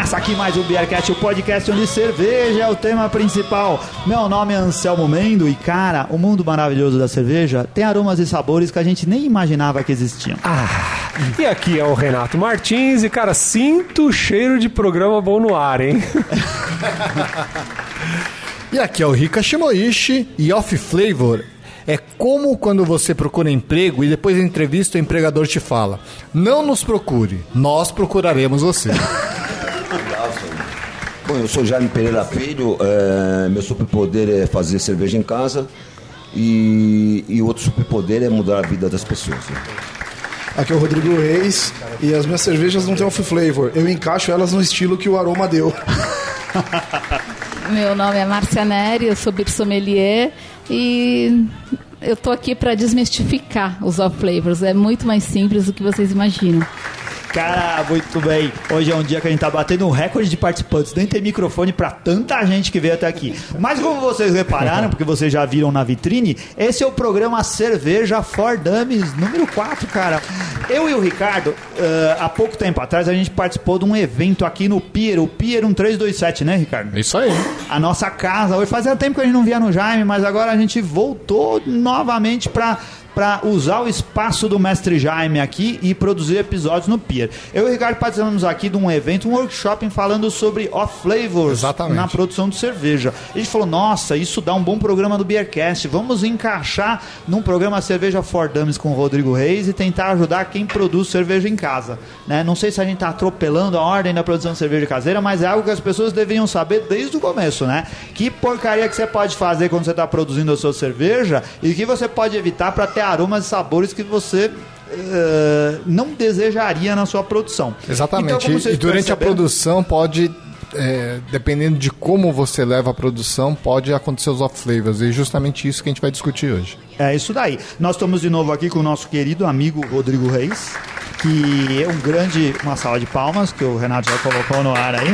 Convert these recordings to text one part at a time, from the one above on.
Começa aqui mais o Beercast, o podcast onde cerveja é o tema principal. Meu nome é Anselmo Mendo e, cara, o mundo maravilhoso da cerveja tem aromas e sabores que a gente nem imaginava que existiam. Ah, e aqui é o Renato Martins e, cara, sinto o cheiro de programa bom no ar, hein? E aqui é o Rika Shimoishi e Off Flavor é como quando você procura emprego e depois da entrevista o empregador te fala: Não nos procure, nós procuraremos você. Bom, eu sou Jaime Pereira Filho, é, meu superpoder é fazer cerveja em casa e, e outro superpoder é mudar a vida das pessoas. né? Aqui é o Rodrigo Reis e as minhas cervejas não têm off flavor. Eu encaixo elas no estilo que o aroma deu. Meu nome é Márcia Neri, eu sou sommelier e eu tô aqui para desmistificar os off flavors. É muito mais simples do que vocês imaginam. Cara, muito bem. Hoje é um dia que a gente tá batendo um recorde de participantes. Nem tem microfone pra tanta gente que veio até aqui. Mas como vocês repararam, porque vocês já viram na vitrine, esse é o programa Cerveja for Dummies número 4, cara. Eu e o Ricardo, eh, há pouco tempo atrás, a gente participou de um evento aqui no Pier, o Pier 1327, né, Ricardo? Isso aí. a nossa casa. Hoje fazia tempo que a gente não via no Jaime, mas agora a gente voltou novamente para para usar o espaço do Mestre Jaime aqui e produzir episódios no Pier. Eu e o Ricardo participamos aqui de um evento, um workshop falando sobre off flavors Exatamente. na produção de cerveja. A gente falou, nossa, isso dá um bom programa do Beercast. Vamos encaixar num programa Cerveja for Dummies com o Rodrigo Reis e tentar ajudar quem produz cerveja em casa. Né? Não sei se a gente está atropelando a ordem da produção de cerveja caseira, mas é algo que as pessoas deveriam saber desde o começo, né? Que porcaria que você pode fazer quando você está produzindo a sua cerveja e que você pode evitar para ter aromas e sabores que você eh, não desejaria na sua produção. Exatamente. Então, e durante a perceberam- produção pode. é, dependendo de como você leva a produção, pode acontecer os off flavors. E justamente isso que a gente vai discutir hoje. É isso daí. Nós estamos de novo aqui com o nosso querido amigo Rodrigo Reis, que é um grande. Uma salva de palmas que o Renato já colocou no ar aí.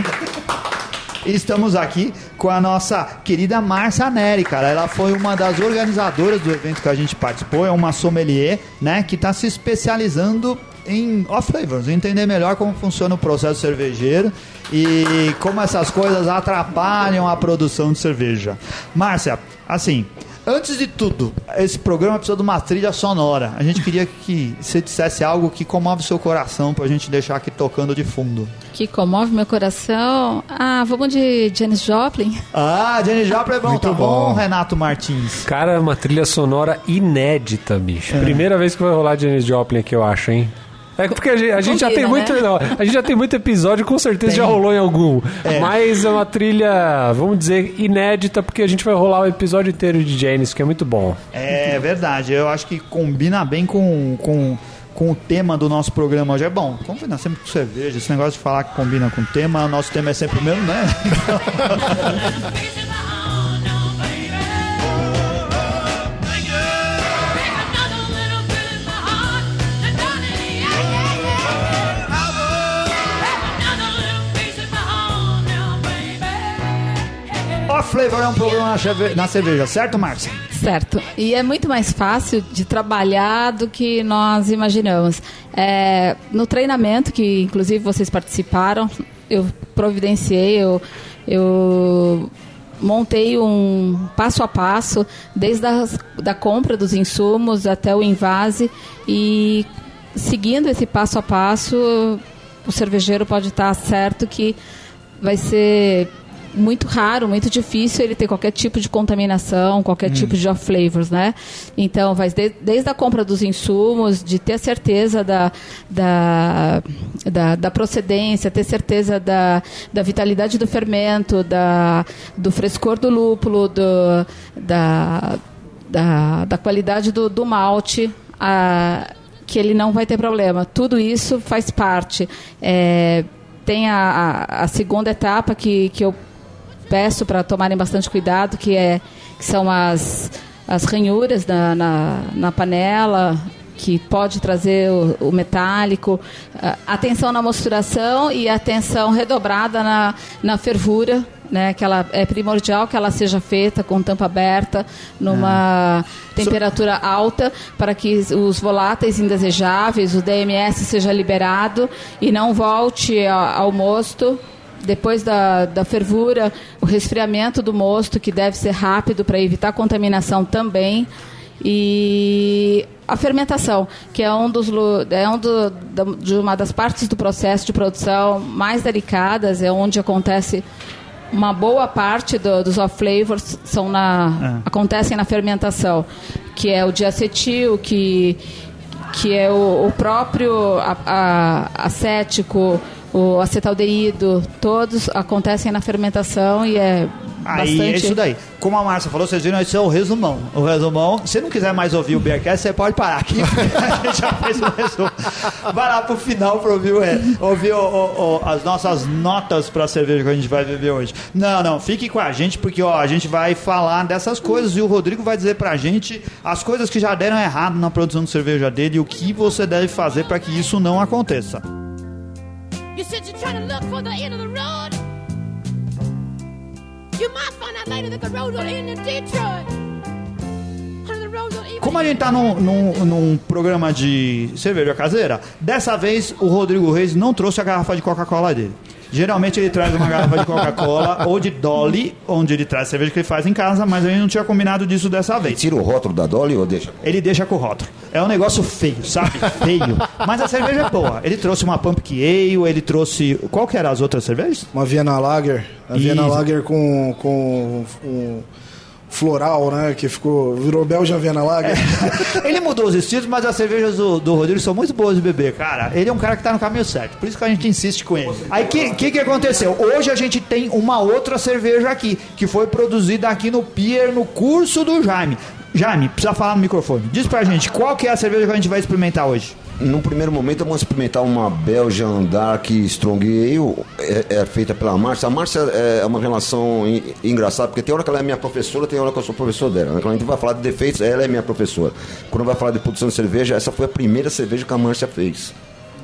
Estamos aqui com a nossa querida Márcia Neri, cara. Ela foi uma das organizadoras do evento que a gente participou, é uma sommelier, né, que está se especializando em off flavors, entender melhor como funciona o processo cervejeiro e como essas coisas atrapalham a produção de cerveja. Márcia, assim, Antes de tudo, esse programa precisa de uma trilha sonora. A gente queria que você dissesse algo que comove seu coração pra gente deixar aqui tocando de fundo. Que comove meu coração. Ah, vamos de Janis Joplin. Ah, Jenny Joplin é bom, Muito tá bom, bom. Renato Martins. Cara, é uma trilha sonora inédita, bicho. Primeira vez que vai rolar Janis Joplin aqui, eu acho, hein? É porque a gente, a gente já tem Combina, muito. né? não, a gente já tem muito episódio, com certeza Tem. já rolou em algum. É. Mas é uma trilha, vamos dizer, inédita, porque a gente vai rolar o episódio inteiro de Janis, que é muito bom. É verdade, eu acho que combina bem com, com, com o tema do nosso programa hoje. É bom, combina sempre com cerveja. Esse negócio de falar que combina com o tema, o nosso tema é sempre o mesmo, né? Flavor é um cerve- na cerveja, certo, Márcia? Certo. E é muito mais fácil de trabalhar do que nós imaginamos. É, no treinamento, que inclusive vocês participaram, eu providenciei, eu, eu montei um passo a passo, desde a da compra dos insumos até o invase, e seguindo esse passo a passo, o cervejeiro pode estar certo que vai ser muito raro, muito difícil ele ter qualquer tipo de contaminação, qualquer tipo de off flavors, né? Então, vai de- desde a compra dos insumos, de ter certeza da, da, da, da procedência, ter certeza da, da vitalidade do fermento, da, do frescor do lúpulo, do, da, da, da qualidade do, do malte, a, que ele não vai ter problema. Tudo isso faz parte. É, tem a, a, a segunda etapa que, que eu peço para tomarem bastante cuidado, que, é, que são as, as ranhuras na, na, na panela, que pode trazer o, o metálico, a- atenção na mosturação e atenção redobrada na, na fervura, né, que ela é primordial que ela seja feita com tampa aberta, numa temperatura alta, para que os voláteis indesejáveis, o DMS seja liberado e não volte a- ao mosto. Depois da, da fervura, o resfriamento do mosto, que deve ser rápido para evitar contaminação também. E a fermentação, que é, um dos, é um do, da- de uma das partes do processo de produção mais delicadas, é onde acontece uma boa parte do- dos off flavors são na, acontecem na fermentação, que é o diacetil, que que é o, o próprio a- a- acético, o acetaldeído, todos acontecem na fermentação e é Aí bastante é isso daí. Como a Márcia falou, vocês viram, esse é o resumão. O resumão, se não quiser mais ouvir o Bearcast, você pode parar aqui. a gente já fez o resumo. Vai lá pro final pra ouvir, re- ouvir o- o- o- as nossas notas pra cerveja que a gente vai beber hoje. Não, não, fique com a gente, porque ó, a gente vai falar dessas coisas e o Rodrigo vai dizer pra gente as coisas que já deram errado na produção de cerveja dele e o que você deve fazer pra que isso não aconteça. You said you're trying to look for the end of the road. You might find out later that the road will end in Detroit. Como a gente tá num, num, num programa de cerveja caseira, dessa vez o Rodrigo Reis não trouxe a garrafa de Coca-Cola dele. Geralmente ele traz uma garrafa de Coca-Cola ou de Dolly, onde ele traz cerveja que ele faz em casa, mas gente não tinha combinado disso dessa vez. Tira o rótulo da Dolly ou deixa? Ele deixa com o rótulo. É um negócio feio, sabe? Feio. Mas a cerveja é boa. Ele trouxe uma Pumpkin Ale, ele trouxe. Qual que eram as outras cervejas? Uma Viena Lager. A Viena. Lager com, com um floral, né? Que ficou. Virou Belgian Viena Lager. Ele mudou os estilos, mas as cervejas do, do Rodrigo são muito boas de beber, cara. Ele é um cara que tá no caminho certo. Por isso que a gente insiste com ele. Aí o que, que que aconteceu? Hoje a gente tem uma outra cerveja aqui, que foi produzida aqui no Pier, no curso do Jaime. Jaime, precisa falar no microfone. Diz pra gente, qual que é a cerveja que a gente vai experimentar hoje? Num primeiro momento, vamos experimentar uma Belgian Dark Strong Ale, é, é feita pela Márcia. A Márcia é uma relação en- engraçada, porque tem hora que ela é minha professora, tem hora que eu sou professor dela. né? Quando a gente vai falar de defeitos, ela é minha professora. Quando vai falar de produção de cerveja, essa foi a primeira cerveja que a Márcia fez,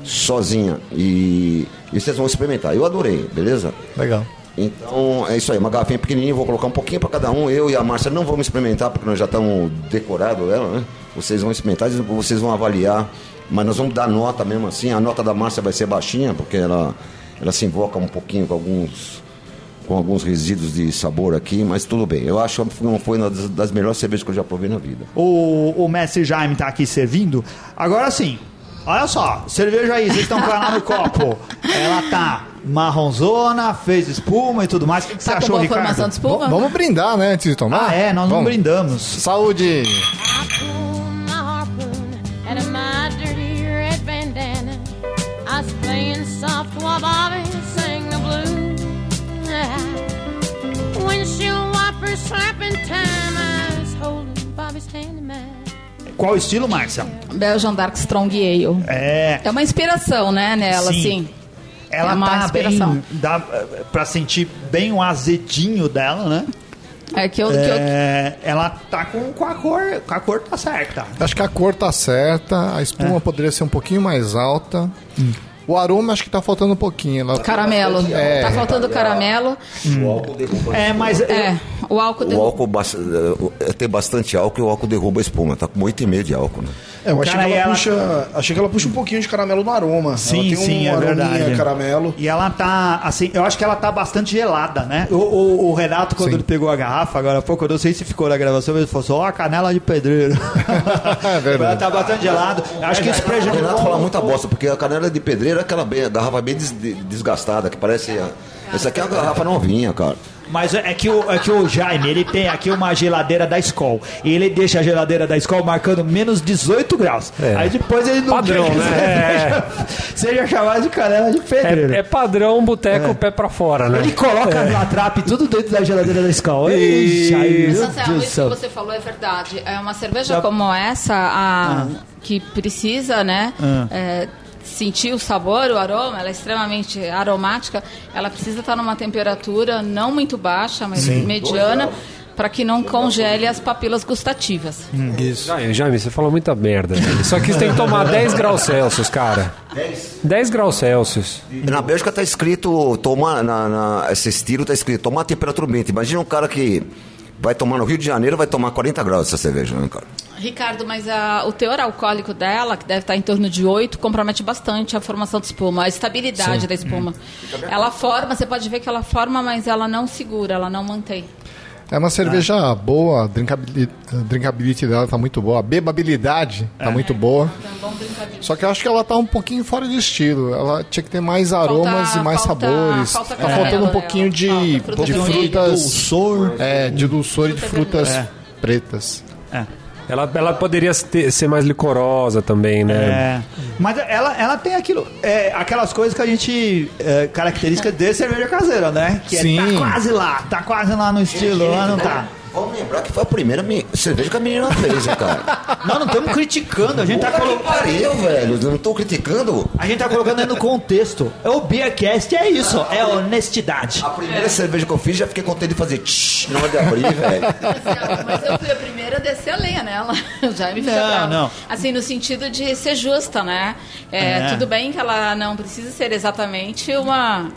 sozinha. E, e vocês vão experimentar. Eu adorei, beleza? Legal. Então, é isso aí, uma garrafinha pequenininha, vou colocar um pouquinho para cada um. Eu e a Márcia não vamos experimentar, porque nós já estamos decorados dela, né? Vocês vão experimentar, vocês vão avaliar, mas nós vamos dar nota mesmo assim. A nota da Márcia vai ser baixinha, porque ela, ela se invoca um pouquinho com alguns, com alguns resíduos de sabor aqui, mas tudo bem. Eu acho que não foi uma das, melhores cervejas que eu já provei na vida. O, o mestre Jaime tá aqui servindo. Agora sim, olha só, cerveja aí, vocês estão com ela no copo. Ela tá marronzona, fez espuma e tudo mais. O que, que você Tá com achou, boa Ricardo? formação de espuma? V- vamos brindar, né, antes de tomar? Ah, é, nós não Vamos. brindamos. Saúde! harpoon, Bobby sang the blues. Windshield wipers slapping time. I was holding Bobby's hand in mine. Qual estilo, Márcia? Belgian Dark Strong Ale. É, É uma inspiração, né, nela, Sim. assim. ela É uma tá inspiração. bem. Dá eh, pra sentir bem o azedinho dela, né? É que eu, que eu- É, ela tá com, com a cor. Com a cor tá certa. Acho que a cor tá certa, a espuma poderia ser um pouquinho mais alta. O aroma acho que tá faltando um pouquinho. Ela- Caramelo. É. Tá faltando caramelo. O álcool derruba. É, mas. É, o álcool... O derruba- álcool bas- eh, tem bastante álcool e o álcool derruba a espuma. Tá com 8,5 de álcool, né? É, eu achei Cara, que, ela ela- puxa, achei que ela puxa um pouquinho de caramelo no aroma. Sim, ela tem sim, um é arominha verdade. caramelo. E ela tá, assim, eu acho que ela tá bastante gelada, né? O, o- o Renato, quando Sim. ele pegou a garrafa, agora há pouco, eu não sei se ficou na gravação, mas ele falou assim, ó, a canela de pedreiro. É verdade. Ela tá bastante gelado. Eu acho que isso O Renato prejudicou. fala muita bosta, porque a canela de pedreiro é aquela bem, garrafa bem des- de- desgastada, que parece. a- Essa aqui é uma garrafa novinha, cara. Mas é que, o, é que o Jaime, ele tem aqui uma geladeira da Skol. E ele deixa a geladeira da Skol marcando menos 18 graus. Aí depois ele não Padrão, né? seja, seja chamado de canela de pedreiro. É, é padrão boteco pé pra fora, né? Ele coloca a latrap tudo dentro da geladeira da Skol. Jaime, Marcelo, Deus do isso que você falou é verdade. É uma cerveja Já- como essa, a, que precisa, né, Ah. Sentir o sabor, o aroma, ela é extremamente aromática, ela precisa estar numa temperatura não muito baixa, mas mediana, para que não congele as papilas gustativas. Isso. Jaime, Jaime, você falou muita merda. velho. Só que você tem que tomar 10 graus Celsius, cara. 10 graus Celsius. Na Bélgica tá escrito, toma, na, na- esse estilo tá escrito, tomar temperatura ambiente. Imagina um cara que vai tomar no Rio de Janeiro, vai tomar 40 graus essa cerveja, né, cara? Ricardo, mas a- o teor alcoólico dela, que deve estar em torno de 8, compromete bastante a formação de espuma, a estabilidade da espuma. Ela forma, você pode ver que ela forma, mas ela não segura, ela não mantém. É uma cerveja boa, a drinkabili- a drinkability dela tá muito boa, a bebabilidade tá muito boa. É um bom brincadeira. Só que eu acho que ela tá um pouquinho fora de estilo. Ela tinha que ter mais aromas e mais falta- sabores. falta tá faltando um pouquinho de, Falta fruta de frutas. Dulçor. É, de dulçor e de frutas É. pretas. É. Ela, ela poderia ter- ser mais licorosa também, né? É. Mas ela, ela tem aquilo, é, aquelas coisas que a gente. É, característica de cerveja caseira, né? Que é, Sim. tá quase lá, tá quase lá no estilo, lá não tá. Vamos lembrar que foi a primeira cerveja que a menina fez, cara? Nós não estamos criticando, a gente tá colocando. pariu, velho. Eu não tô criticando. A gente tá colocando aí no contexto. O Beercast é isso, é honestidade. A primeira cerveja que eu fiz, já fiquei contente de fazer tch, na hora de abrir, velho. Mas eu fui a primeira a descer a lenha nela. Já me fica Não, brava. não. Assim, no sentido de ser justa, né? É, É. Tudo bem que ela não precisa ser exatamente uma.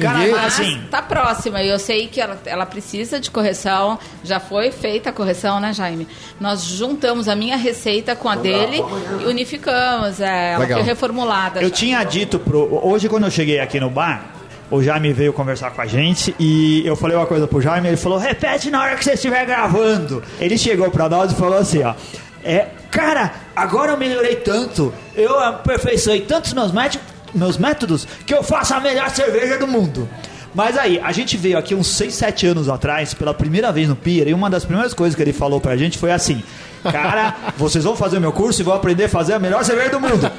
Cara, Mas assim. tá próxima e eu sei que ela, ela precisa de correção. Já foi feita a correção, né, Jaime? Nós juntamos a minha receita com a dele e unificamos. É, ela Legal. foi reformulada. Eu já. tinha dito pro. Hoje, quando eu cheguei aqui no bar, o Jaime veio conversar com a gente e eu falei uma coisa pro Jaime, ele falou: repete na hora que você estiver gravando. Ele chegou pra nós e falou assim: ó. É, cara, agora eu melhorei tanto, eu aperfeiçoei tantos meus meus métodos que eu faço a melhor cerveja do mundo. Mas aí, a gente veio aqui uns 6, 7 anos atrás, pela primeira vez no Pier, e uma das primeiras coisas que ele falou pra gente foi assim: Cara, vocês vão fazer o meu curso e vão aprender a fazer a melhor cerveja do mundo.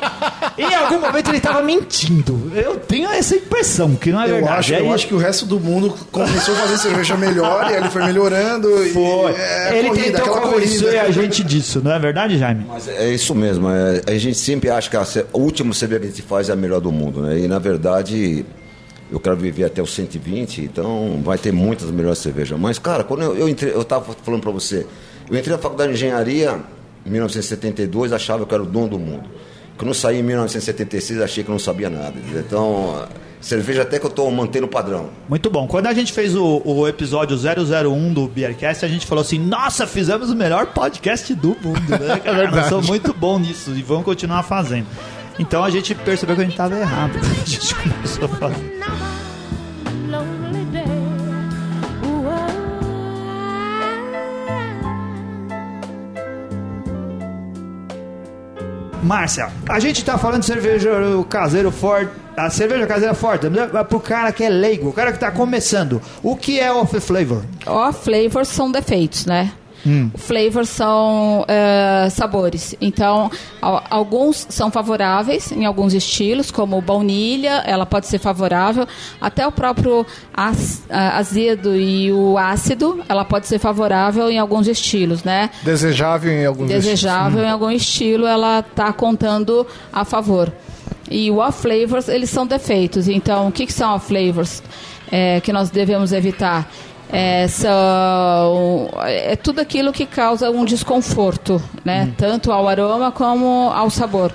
em algum momento ele tava mentindo. Eu tenho essa impressão, que não é Eu verdade. acho, Aí- eu acho que o resto do mundo começou a fazer cerveja melhor e ele foi melhorando. e- Foi. é ele corrida, tentou aquela convencer a gente disso, não é verdade, Jaime? Mas é isso mesmo. é- a gente sempre acha que a, a última cerveja que a gente faz é a melhor do mundo, né? E na verdade, eu quero viver até os 120, então vai ter muitas melhores cervejas. Mas, cara, quando eu, eu entrei, eu tava falando pra você, eu entrei na faculdade de engenharia em 1972, achava que eu era o dono do mundo. Quando eu saí em 1976, achei que eu não sabia nada. Então, cerveja até que eu tô mantendo o padrão. Muito bom. Quando a gente fez o, o episódio 001 do Beercast, a gente falou assim: Nossa, fizemos o melhor podcast do mundo, né? Nós somos muito bons nisso e vamos continuar fazendo. Então a gente percebeu que a gente estava errado. A gente começou a fazer. Márcia, a gente tá falando de cerveja caseiro forte. A cerveja caseira forte, né? pro cara que é leigo, o cara que tá começando. O que é off flavor? Ó, flavors são defeitos, né? Hum. Flavors são é, sabores. Então, al- alguns são favoráveis em alguns estilos, como baunilha, ela pode ser favorável. Até o próprio a- azedo e o ácido, ela pode ser favorável em alguns estilos, né? Desejável em alguns desejável em algum estilo, ela está contando a favor. E o off flavors, eles são defeitos. Então, o que, que são off flavors é, que nós devemos evitar? É, são, é tudo aquilo que causa um desconforto, né? Tanto ao aroma como ao sabor.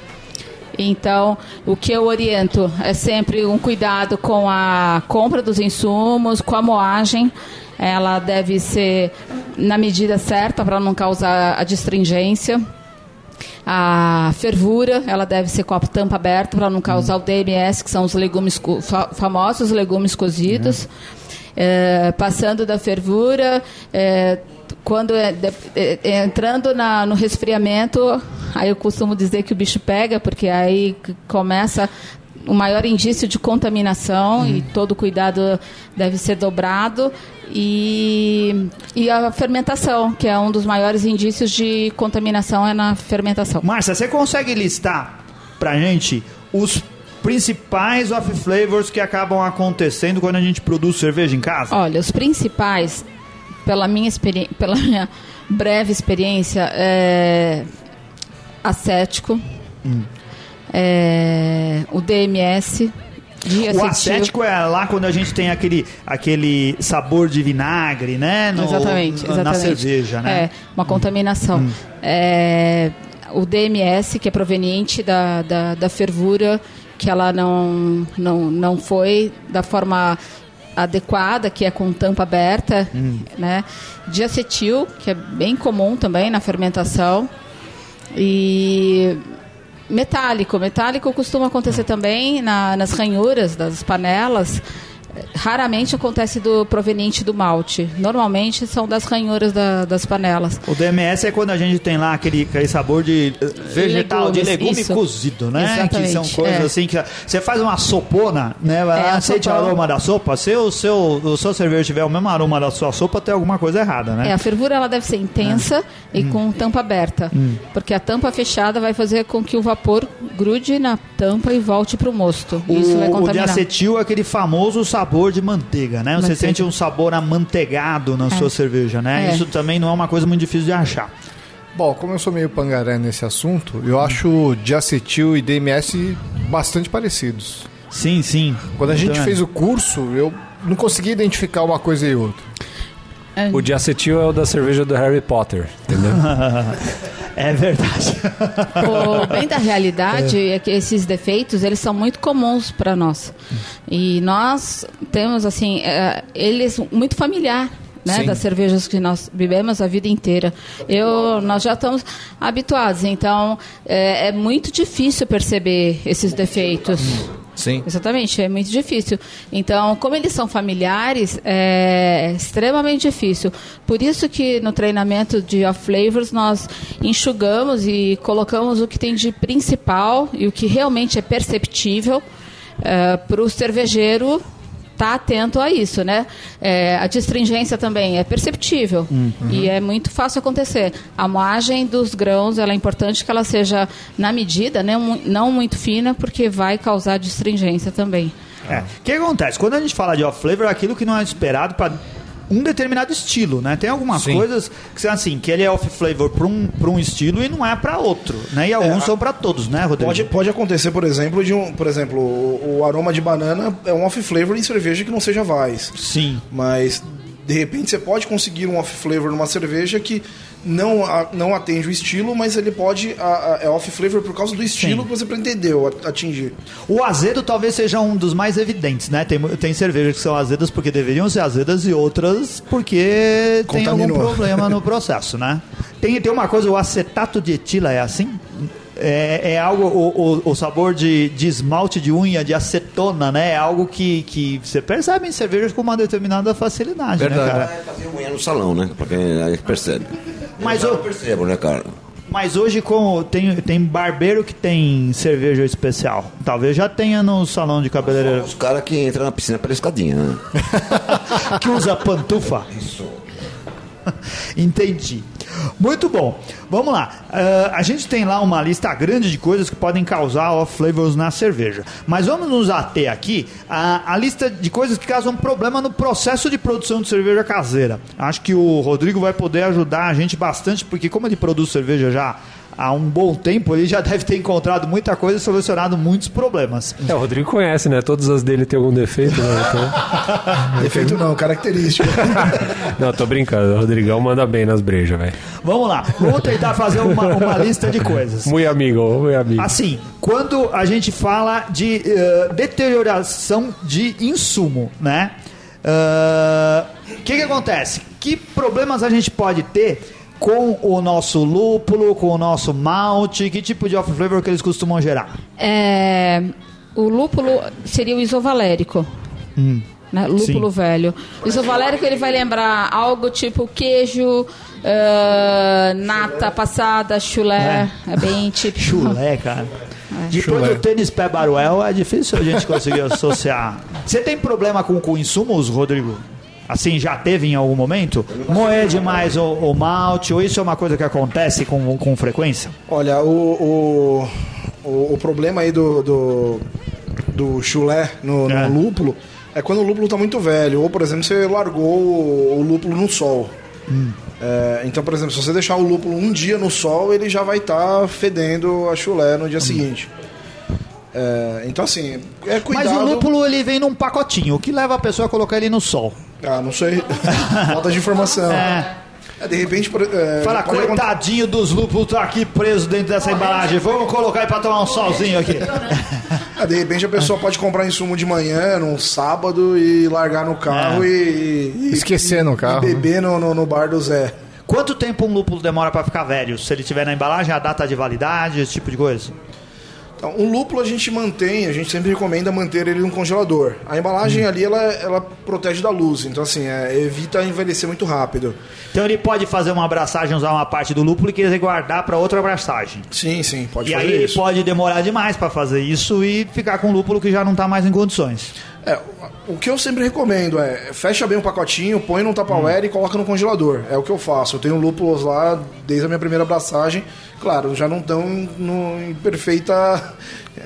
Então, o que eu oriento é sempre um cuidado com a compra dos insumos, com a moagem. Ela deve ser na medida certa para não causar a distringência. A fervura, ela deve ser com a tampa aberta para não causar o DMS, que são os legumes famosos legumes cozidos. É, passando da fervura, é, quando é, é, é, entrando na- no resfriamento, aí eu costumo dizer que o bicho pega, porque aí começa o maior indício de contaminação e todo cuidado deve ser dobrado. E, e a fermentação, que é um dos maiores indícios de contaminação, é na fermentação. Márcia, você consegue listar pra gente os principais off flavors que acabam acontecendo quando a gente produz cerveja em casa? Olha, os principais, pela minha, experi- pela minha breve experiência, é acético, é, o DMS, O acético é lá quando a gente tem aquele, aquele sabor de vinagre, né? no- exatamente, na- exatamente. Na cerveja, né? É, uma contaminação. É, o DMS, que é proveniente da, da, da fervura, que ela não, não, não foi da forma adequada, que é com tampa aberta, né? Diacetil, que é bem comum também na fermentação. E metálico. Metálico costuma acontecer também na- nas ranhuras das panelas. Raramente acontece do proveniente do malte. Normalmente são das ranhuras da- das panelas. O DMS é quando a gente tem lá aquele, aquele sabor de eh, vegetal, de Legumes, legume isso. cozido, né? Que Exatamente, são coisas é. assim que você faz uma sopona, né? Vai É, lá, a sente o aroma da sopa. Se o seu, o seu cerveja tiver o mesmo aroma da sua sopa, tem alguma coisa errada, né? É, a fervura ela deve ser intensa e Hum. com tampa aberta. Porque a tampa fechada vai fazer com que o vapor grude na tampa e volte para o mosto. Isso vai O, o contaminar. diacetil é aquele famoso sabor de manteiga, né? Você Manteiga. sente um sabor amanteigado na sua cerveja, né? É. Isso também não é uma coisa muito difícil de achar. Bom, como eu sou meio pangaré nesse assunto, eu acho diacetil e DMS bastante parecidos. Sim, sim. Quando a gente Então, fez o curso, eu não consegui identificar uma coisa e outra. O diacetil é o da cerveja do Harry Potter, entendeu? É verdade. O bem da realidade é. que esses defeitos eles são muito comuns para nós e nós temos assim é, eles muito familiar né, das cervejas que nós bebemos a vida inteira eu nós já estamos habituados então é, é muito difícil perceber esses defeitos Sim. Exatamente, é muito difícil. Então, como eles são familiares, é extremamente difícil. Por isso que no treinamento de off flavors nós enxugamos e colocamos o que tem de principal e o que realmente é perceptível para o cervejeiro estar atento a isso, né? É, a distringência também é perceptível e é muito fácil acontecer. A moagem dos grãos ela é importante que ela seja na medida, né? Não muito fina, porque vai causar distringência também. É. O que acontece? Quando a gente fala de off-flavor, é aquilo que não é esperado para um determinado estilo, né? Tem algumas Sim. coisas que são assim, que ele é off-flavor para um, pra um estilo e não é para outro, né? E alguns a- são para todos, né, Rodrigo? Pode, pode acontecer, por exemplo, de um, por exemplo, o, o aroma de banana é um off flavor em cerveja que não seja Weiss. Sim. Mas de repente você pode conseguir um off flavor numa cerveja que não, a- não atende o estilo, mas ele pode a- a- é off flavor por causa do estilo Sim. que você pretendeu atingir. O azedo talvez seja um dos mais evidentes, né? Tem, tem cervejas que são azedas porque deveriam ser azedas e outras porque tem algum problema no processo, né? Tem, tem uma coisa, o acetato de etila é assim? É, é algo, o, o, o sabor de, de esmalte de unha, de acetona, né? É algo que, que você percebe em cervejas com uma determinada facilidade, né, Verdade. cara? É fazer unha no salão, né? Pra quem percebe. Mas eu eu- percebo, né, cara? Mas hoje, como tem, tem barbeiro que tem cerveja especial, talvez já tenha no salão de cabeleireiro Os caras que entram na piscina pela escadinha, né? que usa pantufa. Entendi. Muito bom. Vamos lá. Ah, a gente tem lá uma lista grande de coisas que podem causar off flavors na cerveja. Mas vamos nos ater aqui à, à lista de coisas que causam problema no processo de produção de cerveja caseira. Acho que o Rodrigo vai poder ajudar a gente bastante, porque como ele produz cerveja já há um bom tempo, ele já deve ter encontrado muita coisa e solucionado muitos problemas. É, o Rodrigo conhece, né? Todas as dele tem algum defeito, né? Então... Defeito não, característico. Não, tô brincando. O Rodrigão manda bem nas brejas, velho. Vamos lá. Vamos tentar fazer uma, uma lista de coisas. Muito amigo, muito amigo. Assim, quando a gente fala de eh, deterioração de insumo, né? O que, que acontece? Que problemas a gente pode ter com o nosso lúpulo, com o nosso malte? Que tipo de off flavor que eles costumam gerar? É, o lúpulo seria o isovalérico. Né? Lúpulo Sim. velho. O isovalérico ele vai lembrar algo tipo queijo, ah, nata passada, chulé. É, bem típico. Chulé, cara. Depois Chulé. do tênis pé baruel, é difícil a gente conseguir associar. Você tem problema com, com insumos, Rodrigo? Assim, já teve em algum momento? Moer demais o, o malte, ou isso é uma coisa que acontece com, com frequência? Olha, o, o, o, o problema aí do, do, do chulé no, no É. lúpulo é quando o lúpulo está muito velho. Ou, por exemplo, você largou o, o lúpulo no sol. É, então, por exemplo, se você deixar o lúpulo um dia no sol, ele já vai estar fedendo a chulé no dia seguinte. É, então, assim, é cuidado... Mas o lúpulo ele vem num pacotinho. O que leva a pessoa a colocar ele no sol? Ah, não sei. Falta de informação. É. É, de repente, é, Fala, acontecer- coitadinho dos lúpulos, tá aqui preso dentro dessa embalagem. Vamos colocar aí pra tomar um solzinho aqui. É, de repente a pessoa pode comprar insumo de manhã, num sábado, e largar no carro e, e- Esquecer no e carro. beber no, no, no bar do Zé. Quanto tempo um lúpulo demora pra ficar velho? Se ele tiver na embalagem, a data de validade, esse tipo de coisa? Então, um lúpulo a gente mantém, a gente sempre recomenda manter ele no congelador. A embalagem ali, ela, ela protege da luz, então assim, é, evita envelhecer muito rápido. Então ele pode fazer uma abraçagem, usar uma parte do lúpulo e querer guardar pra outra abraçagem. Sim, sim, pode e fazer aí ele pode demorar demais pra fazer isso e ficar com um lúpulo que já não tá mais em condições. É, o que eu sempre recomendo é fecha bem o pacotinho, põe num Tupperware e coloca no congelador. É o que eu faço. Eu tenho lúpulos lá desde a minha primeira abraçagem. Claro, já não estão em perfeita.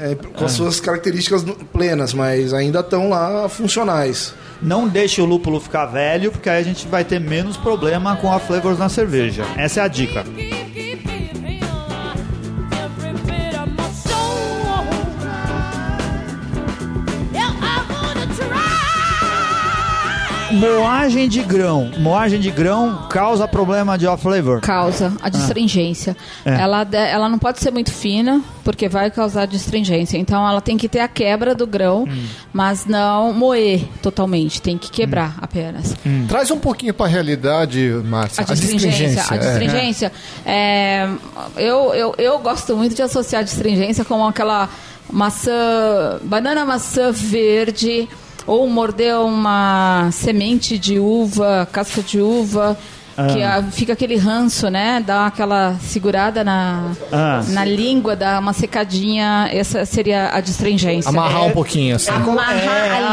é, com as suas características plenas, mas ainda estão lá funcionais. Não deixe o lúpulo ficar velho, porque aí a gente vai ter menos problema com a flavors na cerveja. Essa é a dica. Moagem de grão. Moagem de grão causa problema de off flavor. Causa a distringência. É. Ela, ela não pode ser muito fina, porque vai causar distringência. Então ela tem que ter a quebra do grão, Hum. mas não moer totalmente. Tem que quebrar Hum. apenas. Traz um pouquinho pra realidade, Márcia. A distringência. A é. distringência. é, eu, eu, eu gosto muito de associar a distringência com aquela maçã, banana maçã verde, ou morder uma semente de uva, casca de uva. Que ah, fica aquele ranço, né? Dá aquela segurada na, Ah. na língua, dá uma secadinha. Essa seria a distringência. Amarrar um pouquinho assim. Amarrar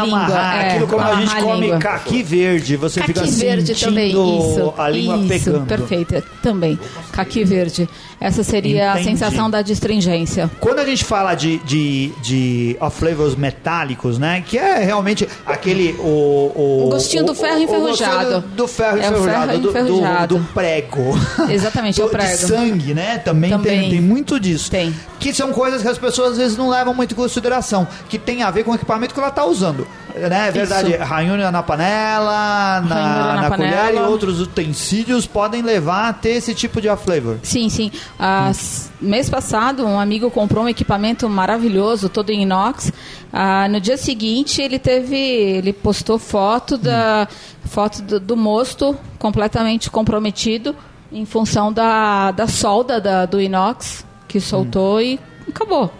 a língua, amarrar. é, Aquilo como a gente a come língua. caqui verde, você fica Caqui verde sentindo também, isso. a língua isso, pegando. perfeito. Também. Caqui verde. Essa seria Entendi. a sensação da distringência. Quando a gente fala de, de, de flavors metálicos, né? Que é realmente aquele. O, o, O gostinho do o- ferro o- o enferrujado. gostinho Do, ferro É o enferrujado. ferro do, do-. Do, prego. Exatamente, é o Do- prego. De sangue, né? Também, Também. Tem, tem muito disso. Tem. Que são coisas que as pessoas às vezes não levam muito em consideração. Que tem a ver com o equipamento que ela está usando. Né? É verdade, Isso. ranhura na panela, na, na na colher e panela. outros utensílios podem levar a ter esse tipo de flavor. Sim, sim. As- mês passado, um amigo comprou um equipamento maravilhoso, todo em inox. Ah, no dia seguinte, ele teve, ele postou foto da foto do, do mosto completamente comprometido em função da, da solda da- do inox que soltou e acabou.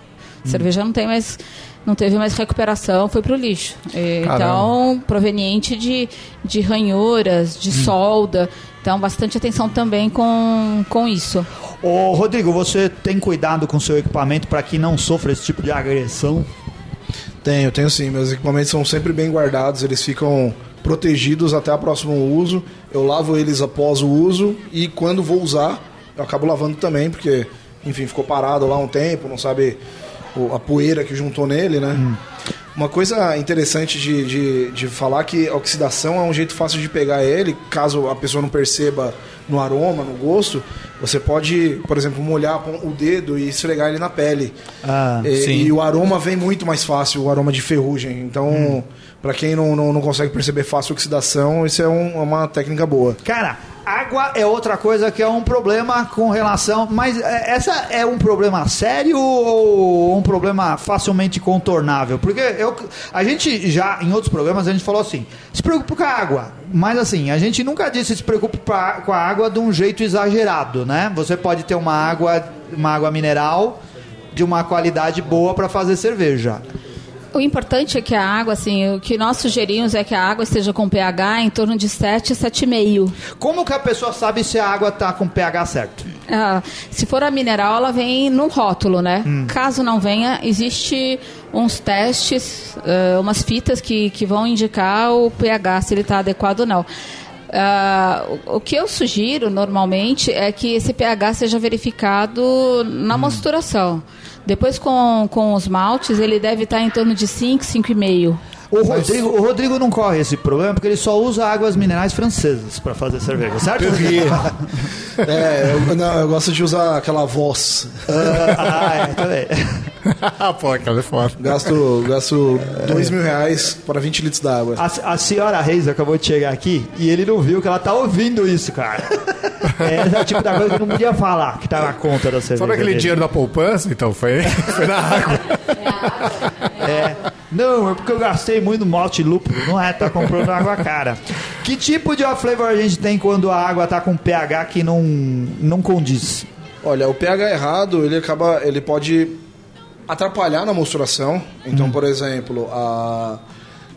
A cerveja não tem mais não teve mais recuperação, foi pro lixo. E, Caramba. Então, proveniente de, de ranhuras, de solda. Então, bastante atenção também com, com isso. Ô, Rodrigo, você tem cuidado com seu equipamento para que não sofra esse tipo de agressão? Tenho, tenho sim. Meus equipamentos são sempre bem guardados, eles ficam protegidos até o próximo uso. Eu lavo eles após o uso e quando vou usar, eu acabo lavando também, porque, enfim, ficou parado lá um tempo, não sabe o- a poeira que juntou nele, né? Uma coisa interessante de, de, de falar que a oxidação é um jeito fácil de pegar ele, caso a pessoa não perceba no aroma, no gosto, você pode, por exemplo, molhar o dedo e esfregar ele na pele. Ah, e, e o aroma vem muito mais fácil, o aroma de ferrugem. Então, pra quem não, não, não consegue perceber fácil a oxidação, isso é um- é uma técnica boa. Cara, água é outra coisa que é um problema com relação. Mas é, essa é um problema sério ou um problema facilmente contornável? Porque eu, a gente já, em outros programas, a gente falou assim: se preocupe com a água. Mas assim, a gente nunca disse se preocupe pra- com a água de um jeito exagerado, né? Você pode ter uma água, uma água mineral de uma qualidade boa para fazer cerveja. O importante é que a água, assim, o que nós sugerimos é que a água esteja com pH em torno de 7, 7,5. Como que a pessoa sabe se a água tá com pH certo? Ah, se for a mineral, ela vem no rótulo, né? Caso não venha, existe uns testes, ah, umas fitas que, que vão indicar o pH, se ele está adequado ou não. Ah, o, o que eu sugiro normalmente é que esse pH seja verificado na mosturação. Depois com, com os maltes, ele deve estar em torno de 5, 5,5. O Rodrigo, o Rodrigo não corre esse problema porque ele só usa águas minerais francesas para fazer cerveja, certo? É, eu, não, eu gosto de usar aquela voz. ah, é, também. Pô, aquela é foda. Gasto, gasto dois mil reais para 20 litros d'água. A, a senhora Reis acabou de chegar aqui e ele não viu que ela tá ouvindo isso, cara. É o tipo da coisa que não podia falar, que tá na conta da cerveja. Sabe aquele dele. dinheiro da poupança? Então, foi, foi na água. É. Não, é porque eu gastei muito malte lúpulo. Não é, tá comprando água cara. Que tipo de off flavor a gente tem quando a água tá com pH que não, não condiz? Olha, o pH errado, ele acaba, ele pode atrapalhar na mosturação. Então, por exemplo, a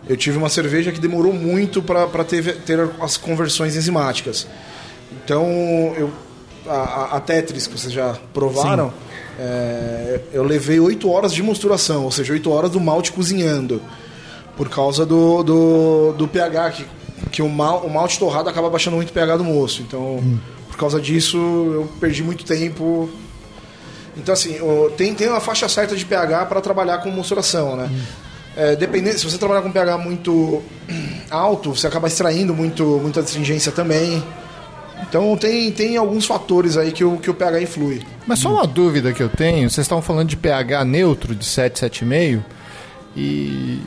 eu tive uma cerveja que demorou muito para ter, ter as conversões enzimáticas. Então, eu, a, a- a Tetris, que vocês já provaram, é, eu levei 8 horas de mosturação, ou seja, 8 horas do malte cozinhando. Por causa do, do, do pH, que, que o, mal, o malte torrado acaba baixando muito o pH do moço. Então, por causa disso, eu perdi muito tempo. Então, assim, tem, tem uma faixa certa de pH para trabalhar com mosturação, né? É, dependendo, se você trabalhar com pH muito alto, você acaba extraindo muito, muita astringência também. Então, tem, tem alguns fatores aí que o, que o pH influi. Mas só uma dúvida que eu tenho, vocês estavam falando de pH neutro de 7, 7,5 e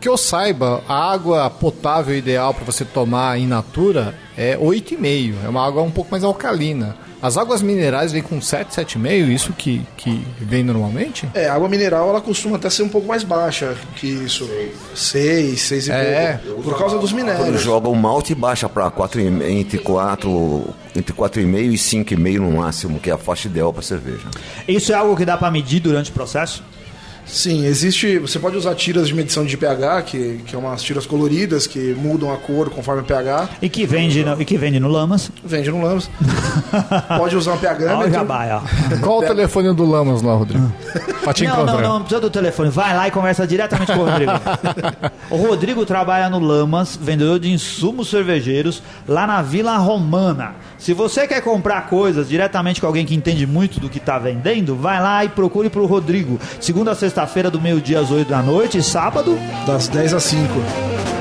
que eu saiba, a água potável ideal para você tomar in natura é 8,5, é uma água um pouco mais alcalina. As águas minerais vêm com 7, 7,5, isso que, que vem normalmente? É, a água mineral ela costuma até ser um pouco mais baixa que isso. 6, 6 e É. pouco. Por causa dos Quando minérios. joga o malte, baixa para entre 4 entre 4,5 e 5,5 no máximo, que é a faixa ideal para cerveja. Isso é algo que dá pra medir durante o processo? Sim, existe. Você pode usar tiras de medição de pH, que, que é umas tiras coloridas que mudam a cor conforme o pH. E que vende no, e que vende no Lamas. Vende no Lambs. pode usar um Olha o pH. jabá, ó. Qual o telefone do Lamas lá, Rodrigo? Pra te Não, encontrar. não, não, não precisa do telefone. Vai lá e conversa diretamente com o Rodrigo. o Rodrigo trabalha no Lamas, vendedor de insumos cervejeiros, lá na Vila Romana. Se você quer comprar coisas diretamente com alguém que entende muito do que está vendendo, vai lá e procure pro Rodrigo. Segunda a sexta-feira, do meio-dia às 8 da noite, e sábado. Das 10 às 5.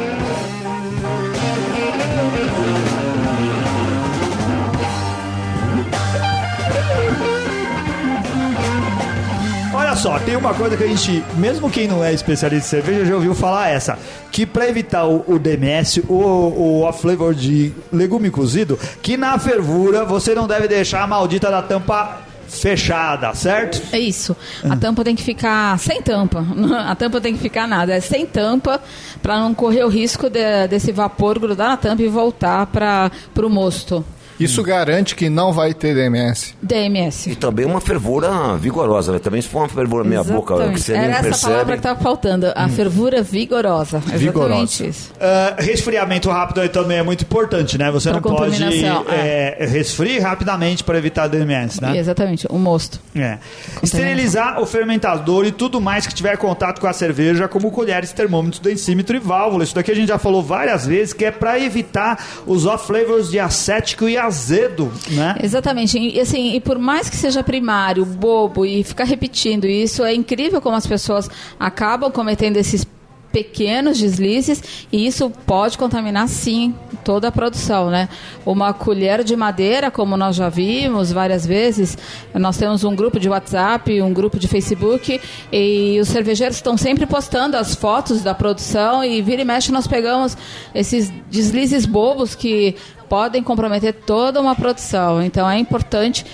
Só, tem uma coisa que a gente, mesmo quem não é especialista em cerveja, já ouviu falar essa. Que para evitar o, o DMS, o, o off flavor de legume cozido, que na fervura você não deve deixar a maldita da tampa fechada, certo? É isso. A tampa tem que ficar sem tampa. A tampa tem que ficar nada. É sem tampa para não correr o risco de- desse vapor grudar na tampa e voltar para o mosto. Isso garante que não vai ter DMS. DMS. E também uma fervura vigorosa, né? Também se for uma fervura meia boca, que você Era nem essa percebe. palavra que estava faltando. A fervura vigorosa. Exatamente Vigorosa. isso. Ah, resfriamento rápido aí também é muito importante, né? Você Pra não pode contaminação, é, resfriar rapidamente para evitar DMS, né? Exatamente, o mosto. É. Esterilizar o fermentador e tudo mais que tiver contato com a cerveja, como colheres, termômetros, densímetro e válvula. Isso daqui a gente já falou várias vezes, que é para evitar os off flavors de acético e azedo, né? Exatamente. E, assim, e por mais que seja primário, bobo e ficar repetindo isso, é incrível como as pessoas acabam cometendo esses pequenos deslizes e isso pode contaminar sim toda a produção, né? Uma colher de madeira, como nós já vimos várias vezes, nós temos um grupo de WhatsApp, um grupo de Facebook e os cervejeiros estão sempre postando as fotos da produção e vira e mexe nós pegamos esses deslizes bobos que podem comprometer toda uma produção. Então é importante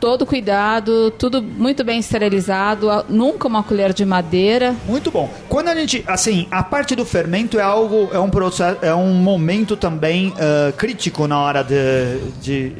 todo cuidado, tudo muito bem esterilizado, nunca uma colher de madeira. Muito bom. Quando a gente, assim, a parte do fermento é algo, é um processo, é um momento também ah, crítico na hora de, de,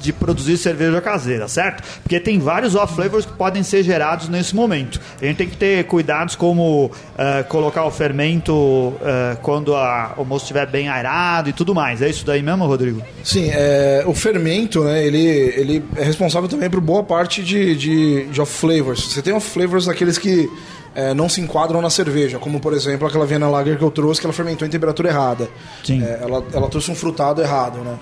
de produzir cerveja caseira, certo? Porque tem vários off flavors que podem ser gerados nesse momento. A gente tem que ter cuidados como ah, colocar o fermento ah, quando a- o moço estiver bem aerado e tudo mais. É isso daí mesmo, Rodrigo? Sim, é, o fermento, né, ele, ele é responsável também por boa parte de, de, de off flavors. Você tem off flavors daqueles que é, não se enquadram na cerveja, como por exemplo aquela Vienna Lager que eu trouxe, que ela fermentou em temperatura errada. Sim. É, ela, ela trouxe um frutado errado, né?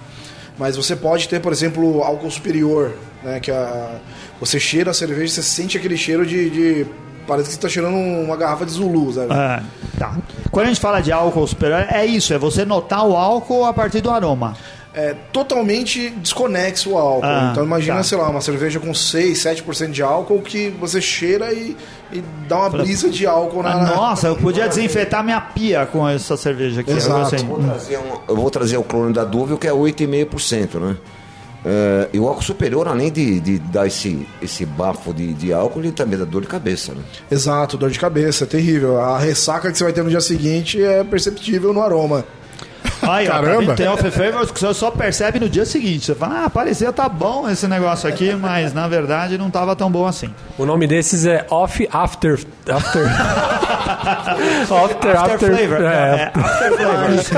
Mas você pode ter, por exemplo, álcool superior, né? Que a, você cheira a cerveja, você sente aquele cheiro de. de- parece que você está cheirando uma garrafa de Zulu, sabe? Ah, tá. Quando a gente fala de álcool superior, é isso, é você notar o álcool a partir do aroma. É, totalmente desconexo ao álcool. Ah, então imagina, tá. sei lá, uma cerveja com 6, 7% de álcool que você cheira e, e dá uma brisa de álcool na. Ah, nossa, eu podia desinfetar minha pia com essa cerveja aqui. Exato. Eu. Vou trazer um- eu vou trazer o clone da Dúvio, que é 8,5%, né? É, e o álcool superior, além de, de dar esse, esse bafo de, de álcool, ele também dá dor de cabeça, né? Exato, dor de cabeça, é terrível. A ressaca que você vai ter no dia seguinte é perceptível no aroma. Aí, ó, tá Caramba. Tem off flavors que você só percebe no dia seguinte. Você fala, ah, parecia tá bom esse negócio aqui, mas na verdade não tava tão bom assim. O nome desses é Off After. After. after, After flavor. não, é, é after flavors.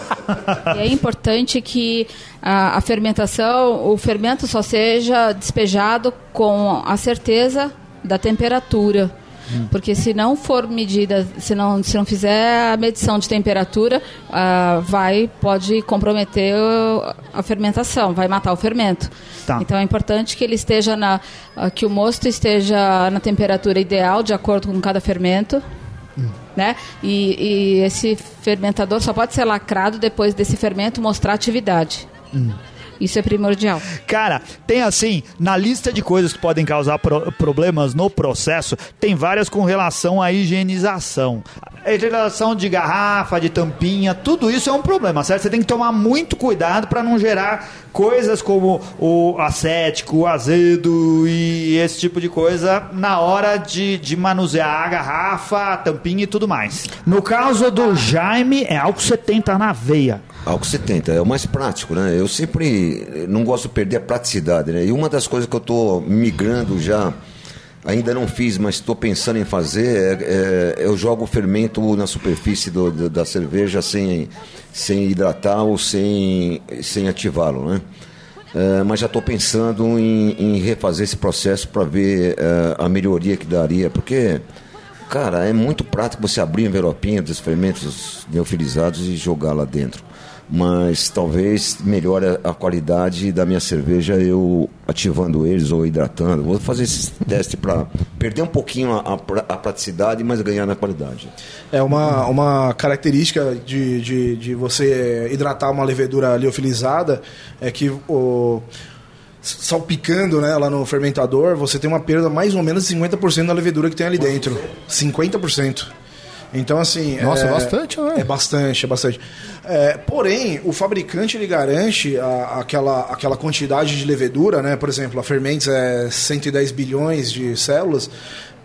E é importante que a, a fermentação, o fermento só seja despejado com a certeza da temperatura. Porque se não for medida, se não, se não fizer a medição de temperatura, ah, vai, pode comprometer a fermentação, vai matar o fermento. Tá. Então é importante que ele esteja na, ah, que o mosto esteja na temperatura ideal, de acordo com cada fermento. Né? E, e esse fermentador só pode ser lacrado depois desse fermento mostrar atividade. Isso é primordial. Cara, tem assim, na lista de coisas que podem causar pro- problemas no processo, tem várias com relação à higienização. A higienização de garrafa, de tampinha, tudo isso é um problema, certo? Você tem que tomar muito cuidado para não gerar coisas como o acético, o azedo e esse tipo de coisa na hora de, de manusear a garrafa, a tampinha e tudo mais. No caso do Jaime, é álcool 70 na veia. Álcool 70 é o mais prático, né? Eu sempre não gosto de perder a praticidade, né? E uma das coisas que eu estou migrando já, ainda não fiz, mas estou pensando em fazer, é, é- eu jogo o fermento na superfície do- da cerveja sem, sem hidratar ou sem, sem ativá-lo, né? É, mas já estou pensando em, em refazer esse processo para ver é, a melhoria que daria, porque Cara, é muito prático você abrir um envelopinho dos fermentos neofilizados e jogar lá dentro. Mas talvez melhore a- qualidade da minha cerveja eu ativando eles ou hidratando. Vou fazer esse teste para perder um pouquinho a, a praticidade, mas ganhar na qualidade. É uma, uma característica de, de, de você hidratar uma levedura liofilizada é que o salpicando né, lá no fermentador, você tem uma perda mais ou menos de 50% da levedura que tem ali dentro. 50%. Então, assim. Nossa, é bastante, né? É bastante, é bastante. É, porém, o fabricante ele garante a- aquela, aquela quantidade de levedura, né? Por exemplo, a Fermentes é 110 bilhões de células,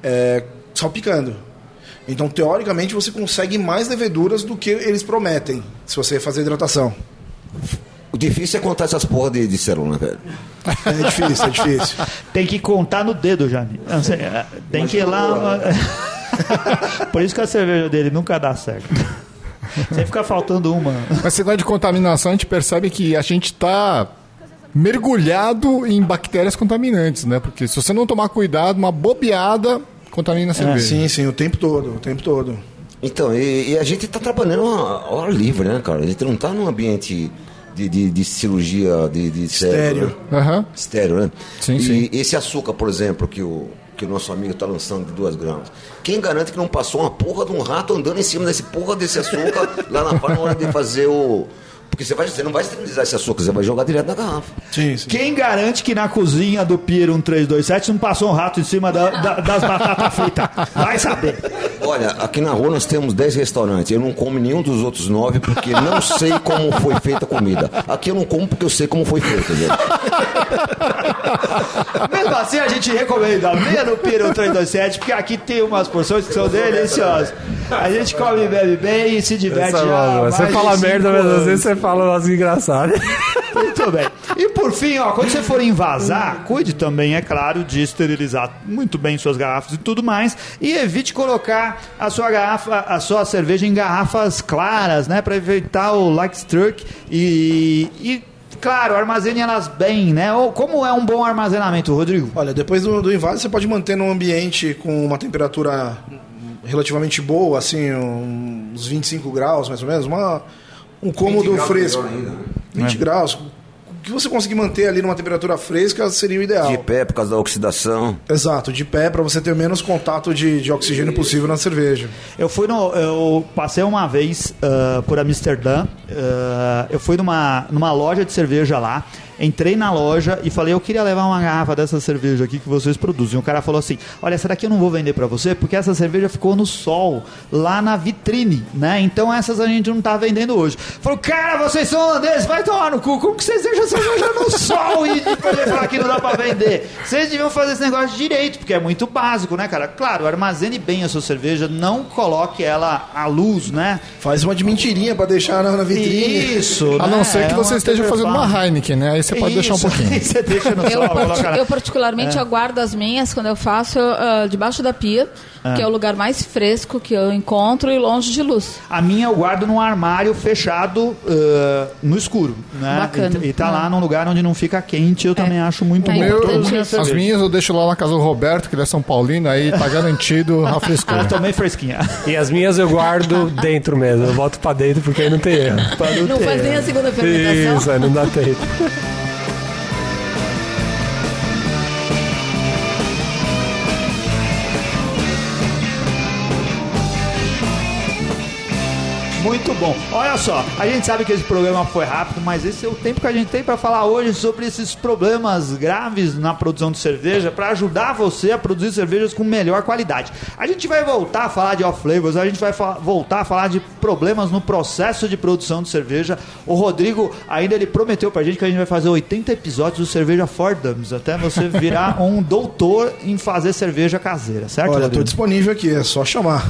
é, salpicando. Então, teoricamente, você consegue mais leveduras do que eles prometem, se você fazer hidratação. O difícil é contar essas porra de, de célula, né, velho? É difícil, é difícil. Tem que contar no dedo, Jane. Tem que ir lá. Por isso que a cerveja dele nunca dá certo. Sempre fica faltando uma. Mas você vai de contaminação, a gente percebe que a gente está mergulhado em bactérias contaminantes, né? Porque se você não tomar cuidado, uma bobeada contamina a cerveja. Sim, sim, o tempo todo, o tempo todo. Então, e, e a gente está trabalhando a hora livre, né, cara? A gente não está num ambiente de, de, de cirurgia de, de cérebro, Estéreo. né? Aham. Estéreo, né? Sim, e sim. esse açúcar, por exemplo, que o, que o nosso amigo está lançando de 2 gramas. Quem garante que não passou uma porra de um rato andando em cima desse porra desse açúcar lá na na hora de fazer o. Porque você, vai, você não vai esterilizar esse açúcar, você vai jogar direto na garrafa. Sim, sim. Quem garante que na cozinha do Pier 1327 não passou um rato em cima da- da- das batatas fritas? Vai saber. Olha, aqui na rua nós temos 10 restaurantes. Eu não como nenhum dos outros nove porque não sei como foi feita a comida. Aqui eu não como porque eu sei como foi feita, gente. Mesmo assim, a gente recomenda meia no Pier 1327, porque aqui tem umas porções que são deliciosas. A gente come e bebe bem e se diverte Essa é já. boa. Você fala merda, mas às vezes você fala umas engraçadas. Muito bem. E por fim, ó, quando você for invasar, cuide também, é claro, de esterilizar muito bem suas garrafas e tudo mais. E evite colocar a sua garrafa, a sua cerveja em garrafas claras, né? Para evitar o light struck e. e Claro, armazene elas bem, né? Ou como é um bom armazenamento, Rodrigo? Olha, depois do, do invase você pode manter num ambiente com uma temperatura relativamente boa, assim, uns 25 graus mais ou menos, uma, um cômodo 20 fresco. ainda, né? 20 graus, que você conseguir manter ali numa temperatura fresca seria o ideal. De pé por causa da oxidação. Exato, de pé para você ter menos contato de, de oxigênio possível na cerveja. Eu fui no. Eu passei uma vez ah, por Amsterdã. ah, eu fui numa, numa loja de cerveja lá. Entrei na loja e falei, eu queria levar uma garrafa dessa cerveja aqui que vocês produzem. O cara falou assim: Olha, essa daqui eu não vou vender pra você porque essa cerveja ficou no sol, lá na vitrine, né? Então essas a gente não tá vendendo hoje. Falou, cara, vocês são holandeses, vai tomar no cu. Como que vocês deixam a cerveja no sol e falar que não dá pra vender? Vocês deviam fazer esse negócio direito, porque é muito básico, né, cara? Claro, armazene bem a sua cerveja, não coloque ela à luz, né? Faz uma de mentirinha para deixar na, na vitrine. Isso, A né? não ser que É você esteja fazendo uma Heineken, né? Aí você pode deixar um Isso, pouquinho. você deixa no Eu, sol, parti- eu particularmente É. eu guardo as minhas quando eu faço ah, debaixo da pia, É. que é o lugar mais fresco que eu encontro e longe de luz. A minha eu guardo num armário fechado ah, no escuro, né? Bacana. E, e tá Hum. lá num lugar onde não fica quente, eu também acho muito É bom. isso. tem As minhas eu deixo lá na casa do Roberto, que ele é São Paulino, aí tá garantido a frescura. Eu tomei fresquinha. E as minhas eu guardo dentro mesmo. Eu boto pra dentro porque aí não tem erro. Não Não faz nem a segunda fermentação. Isso, não dá tempo. Muito bom. Olha só, a gente sabe que esse programa foi rápido, mas esse é o tempo que a gente tem para falar hoje sobre esses problemas graves na produção de cerveja para ajudar você a produzir cervejas com melhor qualidade. A gente vai voltar a falar de off-flavors, a gente vai voltar a falar de problemas no processo de produção de cerveja. O Rodrigo ainda ele prometeu pra gente que a gente vai fazer 80 episódios do Cerveja for Dummies, até você virar um doutor em fazer cerveja caseira, certo? Olha, tô Rodrigo? disponível aqui, é só chamar.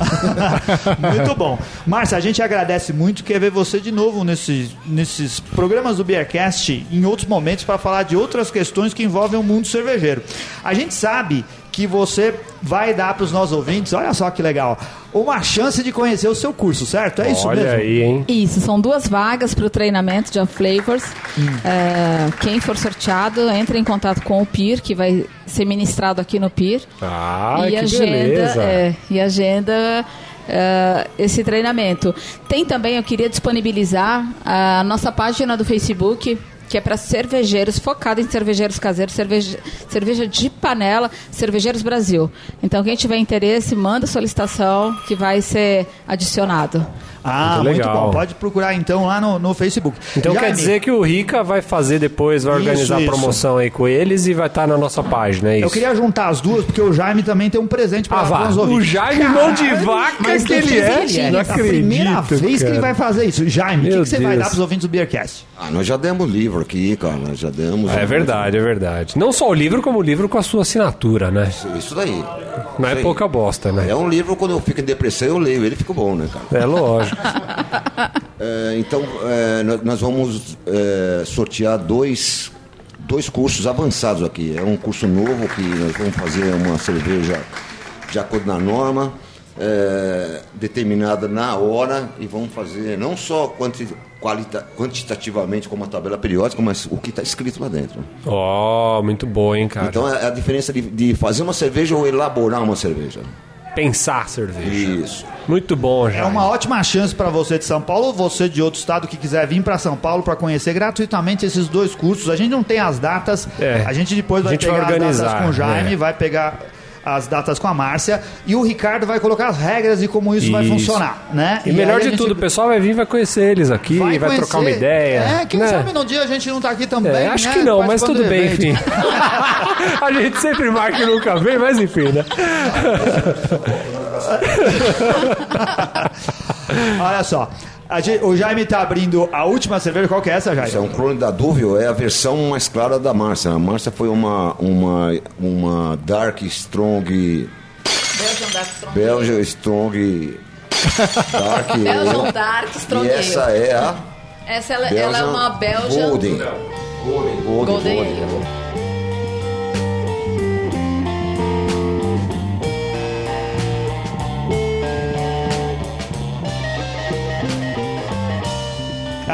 Muito bom. Márcia, a gente agradece muito, quer ver você de novo nesse, nesses programas do Beercast em outros momentos para falar de outras questões que envolvem o mundo cervejeiro. A gente sabe que você vai dar para os nossos ouvintes, olha só que legal, uma chance de conhecer o seu curso, certo? É isso Olha mesmo? aí, hein? Isso, são duas vagas para o treinamento de flavors. Hum. É, quem for sorteado, entre em contato com o PIR, que vai ser ministrado aqui no PIR. Ah, e que agenda, beleza. é, e agenda é, esse treinamento. Tem também, eu queria disponibilizar a nossa página do Facebook, que é para cervejeiros, focado em cervejeiros caseiros, cerveja, cerveja de panela, Cervejeiros Brasil. Então, quem tiver interesse, manda solicitação que vai ser adicionado. Ah, Muito muito, bom. Pode procurar então lá no, no Facebook. Então quer dizer que o Rica vai fazer depois, vai Isso, organizar a isso. promoção aí com eles e vai estar na nossa página, é isso? Eu queria juntar as duas, porque o Jaime também tem um presente para Ah, O. Jaime, mão de vaca mas que ele é. presentinho. Não a primeira acredito, vez que ele cara. vai fazer isso. Jaime, o que, que você vai dar para os ouvintes do Beercast? Ah, nós já demos livro aqui, cara. Nós já demos. É verdade, é verdade. Não só o livro, como o livro com a sua assinatura, né? Isso daí. Não é Isso aí. pouca bosta, né? É um livro, quando eu fico em depressão, eu leio. Ele fica bom, né, cara? É lógico. É, então, é, nós- vamos é, sortear dois, dois cursos avançados aqui. É um curso novo que nós vamos fazer uma cerveja de acordo na norma, é, determinada na hora, e vamos fazer não só quanti, qualita, quantitativamente como a tabela periódica, mas o que está escrito lá dentro. Ó, muito boa, hein, cara. Então, é a diferença de, de fazer uma cerveja ou elaborar uma cerveja. Pensar cerveja. Isso. Muito bom, já. É uma ótima chance para você de São Paulo ou você de outro estado que quiser vir para São Paulo para conhecer gratuitamente esses dois cursos. A gente não tem as datas, É. a gente depois A vai gente pegar vai as organizar, datas com o Jaime, é. vai pegar as datas com a Márcia e o Ricardo vai colocar as regras e como isso, vai Isso. funcionar, né? E, aí melhor de gente tudo, o pessoal vai vir, vai conhecer eles aqui, vai, conhecer. trocar uma ideia. É, quem né? sabe no dia a gente não tá aqui também, É, acho né? que não, mas tudo do bem, evento. enfim. a gente sempre marca e nunca vem, mas enfim, né? Olha só, a gente- o Jaime tá abrindo a última cerveja, qual que é essa, Jaime? Isso é um clone da Dúvio, é a versão mais clara da Márcia. A Márcia foi uma, uma, uma Dark Strong. Belgian Dark Strong Belgian Strong. Dark Belgian. Dark Strong E essa é a. Essa ela, ela é uma Belgian Golden. Golden, Golden, Golden Golden.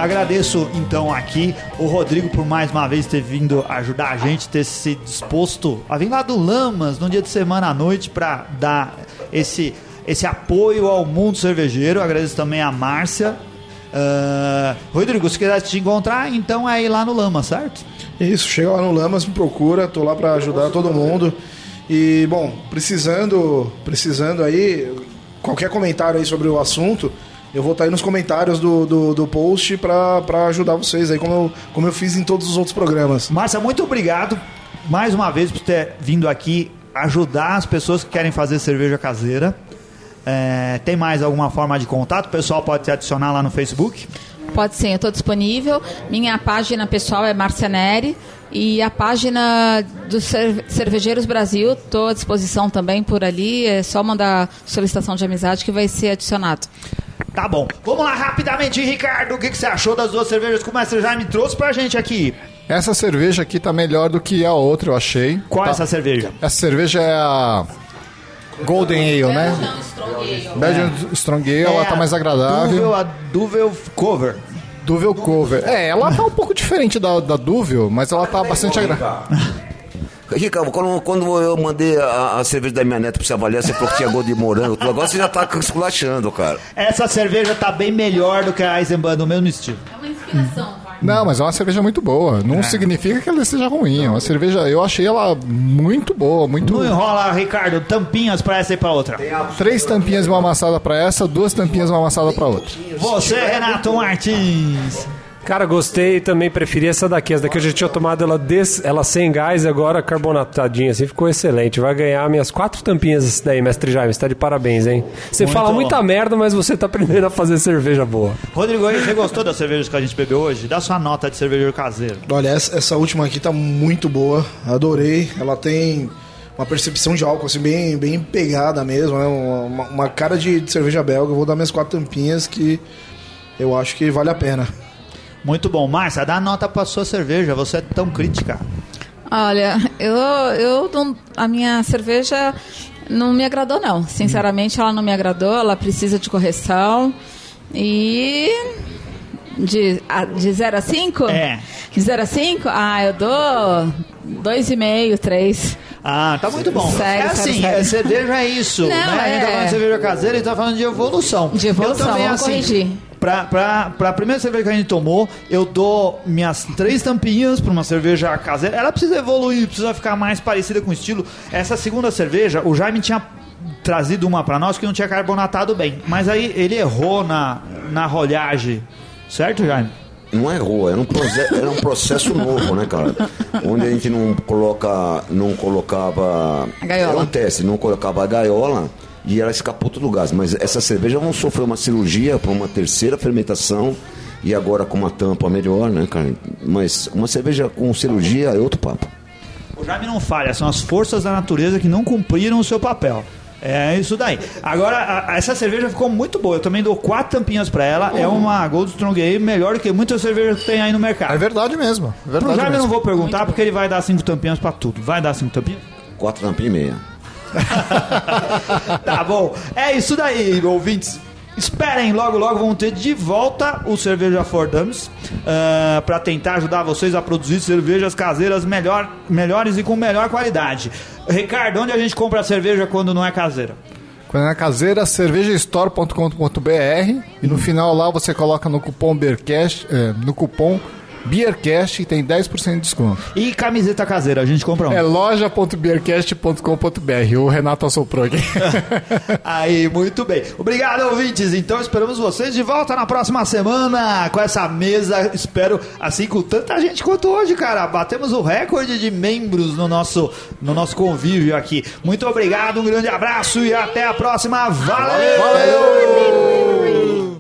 Agradeço então aqui o Rodrigo por mais uma vez ter vindo ajudar a gente, ter se disposto a vir lá do Lamas num dia de semana à noite para dar esse, esse apoio ao mundo cervejeiro. Agradeço também a Márcia. Ah, Rodrigo, se quiser te encontrar, então é ir lá no Lama, certo? Isso, chega lá no Lamas, me procura, tô lá pra ajudar todo mundo. E, bom, precisando, precisando aí, qualquer comentário aí sobre o assunto, eu vou estar aí nos comentários do, do, do post pra ajudar vocês aí, como eu, como eu fiz em todos os outros programas. Márcia, muito obrigado mais uma vez por ter vindo aqui ajudar as pessoas que querem fazer cerveja caseira. É, tem mais alguma forma de contato? O pessoal pode te adicionar lá no Facebook? Pode sim, eu estou disponível. Minha página pessoal é Márcia Neri. E a página dos Cerve- Cervejeiros Brasil, estou à disposição também por ali. É só mandar solicitação de amizade que vai ser adicionado. Tá bom. Vamos lá rapidamente, Ricardo. O que, que você achou das duas cervejas que o Mestre Jaime trouxe pra gente aqui? Essa cerveja aqui tá melhor do que a outra, eu achei. Qual é Tá. essa cerveja? Essa cerveja é a Golden Ale, né? Belgian Strong Ale, ela É tá mais agradável. Duvel, a Duvel Cover. Duvel Cover. É, ela tá um pouco diferente da, da Duvel, mas ela tá bastante agradável. Ricardo, quando, quando eu mandei a, a cerveja da minha neta pra você avaliar, você falou que tinha gosto de morango, tudo. agora você já tá esculachando, cara. Essa cerveja tá bem melhor do que a Eisenbahn, do mesmo estilo. É uma inspiração, Não, mas é uma cerveja muito boa. Não significa que ela seja ruim. É uma cerveja, eu achei ela muito boa, muito. Não enrola, Ricardo. Tampinhas pra essa e pra outra. Três tampinhas e uma amassada pra essa, duas tampinhas e uma amassada pra outra. Você, Renato Martins. Cara, gostei também, preferi essa daqui. Essa daqui eu já tinha tomado ela, des... ela sem gás e agora carbonatadinha, assim, ficou excelente. Vai ganhar minhas quatro tampinhas daí, mestre Jaime. Você tá de parabéns, hein? Você Muito fala bom. muita merda, mas você tá aprendendo a fazer cerveja boa. Rodrigo, aí, você gostou das cervejas que a gente bebeu hoje? Dá sua nota de cervejeiro caseiro. Olha, essa, essa última aqui tá muito boa, adorei. Ela tem uma percepção de álcool, assim, bem, bem pegada mesmo, né? Uma, uma cara de, de cerveja belga. Eu vou dar minhas quatro tampinhas que eu acho que vale a pena. Muito bom. Márcia, dá nota pra sua cerveja. Você é tão crítica. Olha, eu, eu não- a minha cerveja não me agradou não. Sinceramente, ela não me agradou. Ela precisa de correção e de a- de 0 a 5? É. De 0 a 5? Ah, eu dou 2,5, 3. Ah, tá muito bom. Sério, é assim, sério, é cerveja é isso. Não, né? A gente tá é. falando de cerveja caseira e tá falando de evolução. De evolução, Eu também, assim, corrigir. Pra, pra, pra primeira cerveja que a gente tomou, eu dou minhas três tampinhas pra uma cerveja caseira. Ela precisa evoluir, precisa ficar mais parecida com o estilo. Essa segunda cerveja, o Jaime tinha trazido uma pra nós que não tinha carbonatado bem. Mas aí ele errou na, na rolhagem. Certo, Jaime? Não errou, era um, era um processo novo, né, cara? Onde a gente não coloca, não colocava. A gaiola. Era um teste, não colocava a gaiola e ela escapou todo o gás. Mas essa cerveja não sofreu uma cirurgia para uma terceira fermentação e agora com uma tampa melhor, né, cara? Mas uma cerveja com cirurgia é outro papo. O Jaime não falha, são as forças da natureza que não cumpriram o seu papel. É isso daí. Agora, a- essa cerveja ficou muito boa. Eu também dou quatro tampinhas pra ela. É uma Gold Strong Ale melhor do que muitas cervejas que tem aí no É mercado. verdade mesmo. É Pro verdade Jaime eu não mesmo. vou perguntar porque ele vai dar cinco tampinhas pra tudo. Vai dar cinco tampinhas? Quatro tampinhas e meia. tá bom. É isso daí, ouvintes. Esperem, logo logo vão ter de volta o Cerveja for Dummies ah, para tentar ajudar vocês a produzir cervejas caseiras melhor, melhores e com melhor qualidade. Ricardo, onde a gente compra a cerveja quando não é caseira? Quando é caseira, cervejastore.com.br e no final lá você coloca no cupom Beercast, é, no cupom Beercast tem 10% de desconto. E camiseta caseira, a gente compra um. É loja.beercast.com.br. O Renato assoprou aqui. Aí, muito bem. Obrigado, ouvintes. Então esperamos vocês de volta na próxima semana com essa mesa. Espero, assim, com tanta gente quanto hoje, cara. Batemos o recorde de membros no nosso, no nosso convívio aqui. Muito obrigado, um grande abraço e até a próxima. Valeu!